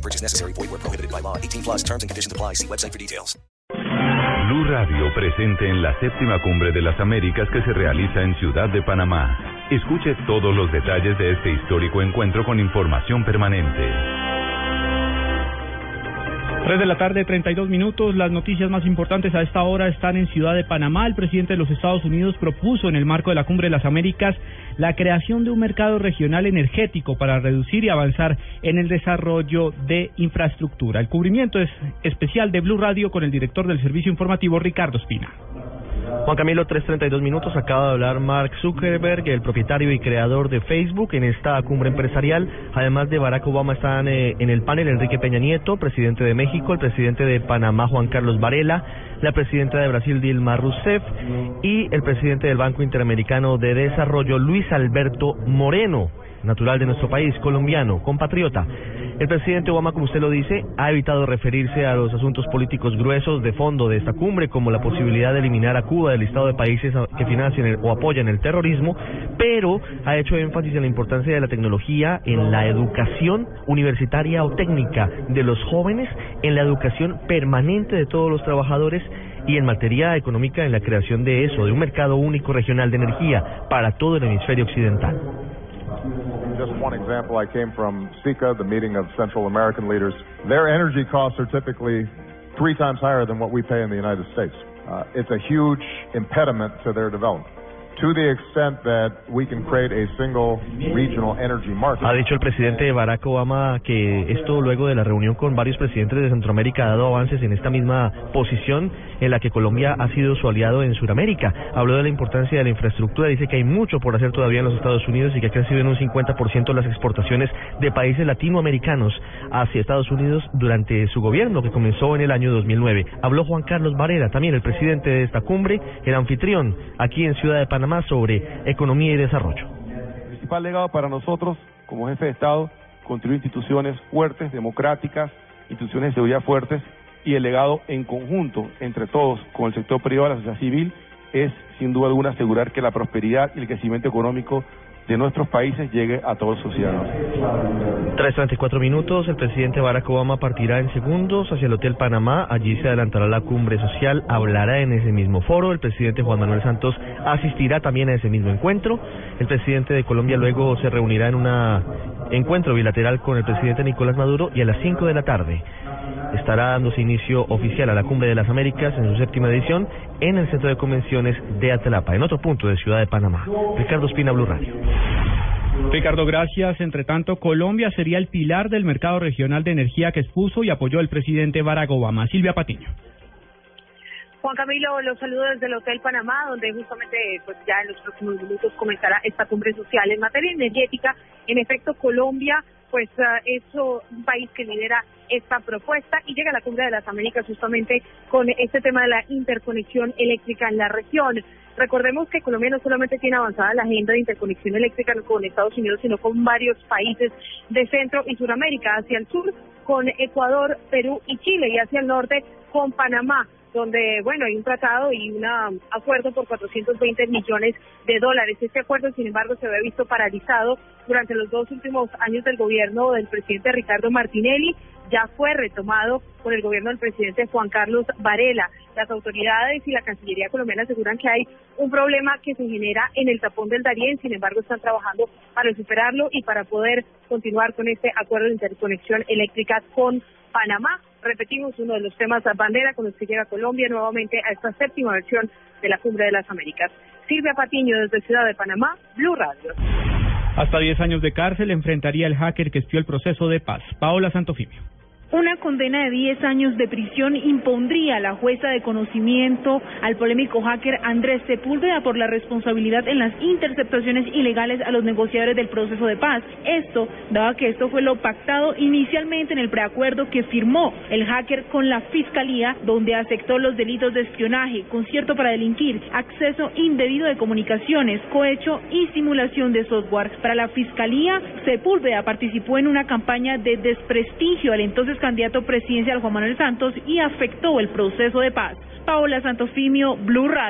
No purchase necessary. Void where prohibited by law. 18 plus terms and conditions apply. See website for details. Blue Radio presente en la séptima cumbre de las Américas que se realiza en Ciudad de Panamá. Escuche todos los detalles de este histórico encuentro con información permanente. 3 de la tarde, 32 minutos. Las noticias más importantes a esta hora están en Ciudad de Panamá. El presidente de los Estados Unidos propuso en el marco de la Cumbre de las Américas la creación de un mercado regional energético para reducir y avanzar en el desarrollo de infraestructura. El cubrimiento es especial de Blue Radio con el director del servicio informativo Ricardo Espina. Juan Camilo, 3.32 minutos. Acaba de hablar Mark Zuckerberg, el propietario y creador de Facebook, en esta cumbre empresarial. Además de Barack Obama, están eh, en el panel Enrique Peña Nieto, presidente de México, el presidente de Panamá, Juan Carlos Varela, la presidenta de Brasil, Dilma Rousseff, y el presidente del Banco Interamericano de Desarrollo, Luis Alberto Moreno natural de nuestro país, colombiano, compatriota. El presidente Obama, como usted lo dice, ha evitado referirse a los asuntos políticos gruesos de fondo de esta cumbre, como la posibilidad de eliminar a Cuba del listado de países que financian o apoyan el terrorismo, pero ha hecho énfasis en la importancia de la tecnología en la educación universitaria o técnica de los jóvenes, en la educación permanente de todos los trabajadores y en materia económica en la creación de eso, de un mercado único regional de energía para todo el hemisferio occidental. Just one example, I came from SICA, the meeting of Central American leaders. Their energy costs are typically three times higher than what we pay in the United States. Uh, it's a huge impediment to their development. Ha dicho el presidente Barack Obama que esto luego de la reunión con varios presidentes de Centroamérica ha dado avances en esta misma posición en la que Colombia ha sido su aliado en Sudamérica. Habló de la importancia de la infraestructura, dice que hay mucho por hacer todavía en los Estados Unidos y que ha crecido en un 50% las exportaciones de países latinoamericanos hacia Estados Unidos durante su gobierno que comenzó en el año 2009. Habló Juan Carlos Varela, también el presidente de esta cumbre, el anfitrión aquí en Ciudad de Panamá más sobre economía y desarrollo. El principal legado para nosotros, como jefe de Estado, construir instituciones fuertes, democráticas, instituciones de seguridad fuertes y el legado en conjunto entre todos, con el sector privado y la sociedad civil, es sin duda alguna asegurar que la prosperidad y el crecimiento económico de nuestros países llegue a todos sus ciudadanos. 3.34 minutos, el presidente Barack Obama partirá en segundos hacia el Hotel Panamá, allí se adelantará la cumbre social, hablará en ese mismo foro, el presidente Juan Manuel Santos asistirá también a ese mismo encuentro, el presidente de Colombia luego se reunirá en un encuentro bilateral con el presidente Nicolás Maduro y a las 5 de la tarde estará dándose inicio oficial a la Cumbre de las Américas en su séptima edición en el Centro de Convenciones de Atlapa, en otro punto de Ciudad de Panamá. Ricardo Espina, Blue Radio. Ricardo, gracias. Entre tanto, Colombia sería el pilar del mercado regional de energía que expuso y apoyó el presidente Barack Obama. Silvia Patiño. Juan Camilo, los saludo desde el Hotel Panamá, donde justamente pues ya en los próximos minutos comenzará esta cumbre social. En materia energética, en efecto, Colombia pues uh, es un país que lidera esta propuesta y llega a la Cumbre de las Américas justamente con este tema de la interconexión eléctrica en la región. Recordemos que Colombia no solamente tiene avanzada la agenda de interconexión eléctrica con Estados Unidos, sino con varios países de Centro y Suramérica, hacia el sur con Ecuador, Perú y Chile y hacia el norte con Panamá donde, bueno, hay un tratado y un acuerdo por 420 millones de dólares. Este acuerdo, sin embargo, se había visto paralizado durante los dos últimos años del gobierno del presidente Ricardo Martinelli. Ya fue retomado por el gobierno del presidente Juan Carlos Varela. Las autoridades y la Cancillería colombiana aseguran que hay un problema que se genera en el tapón del Darién, sin embargo están trabajando para superarlo y para poder continuar con este acuerdo de interconexión eléctrica con Panamá repetimos, uno de los temas bandera con los que llega Colombia nuevamente a esta séptima versión de la Cumbre de las Américas. Silvia Patiño desde Ciudad de Panamá, Blue Radio. Hasta 10 años de cárcel enfrentaría el hacker que espió el proceso de paz. Paola Santofimio. Una condena de 10 años de prisión impondría a la jueza de conocimiento al polémico hacker Andrés Sepúlveda por la responsabilidad en las interceptaciones ilegales a los negociadores del proceso de paz. Esto, dado que esto fue lo pactado inicialmente en el preacuerdo que firmó el hacker con la Fiscalía, donde aceptó los delitos de espionaje, concierto para delinquir, acceso indebido de comunicaciones, cohecho y simulación de software. Para la Fiscalía, Sepúlveda participó en una campaña de desprestigio al entonces candidato presidencial Juan Manuel Santos y afectó el proceso de paz. Paola Santofimio, Blue Radio.